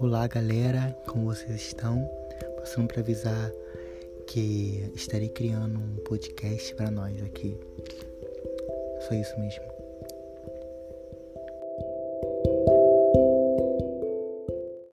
Olá galera, como vocês estão? Passando para avisar que estarei criando um podcast para nós aqui. Só isso mesmo.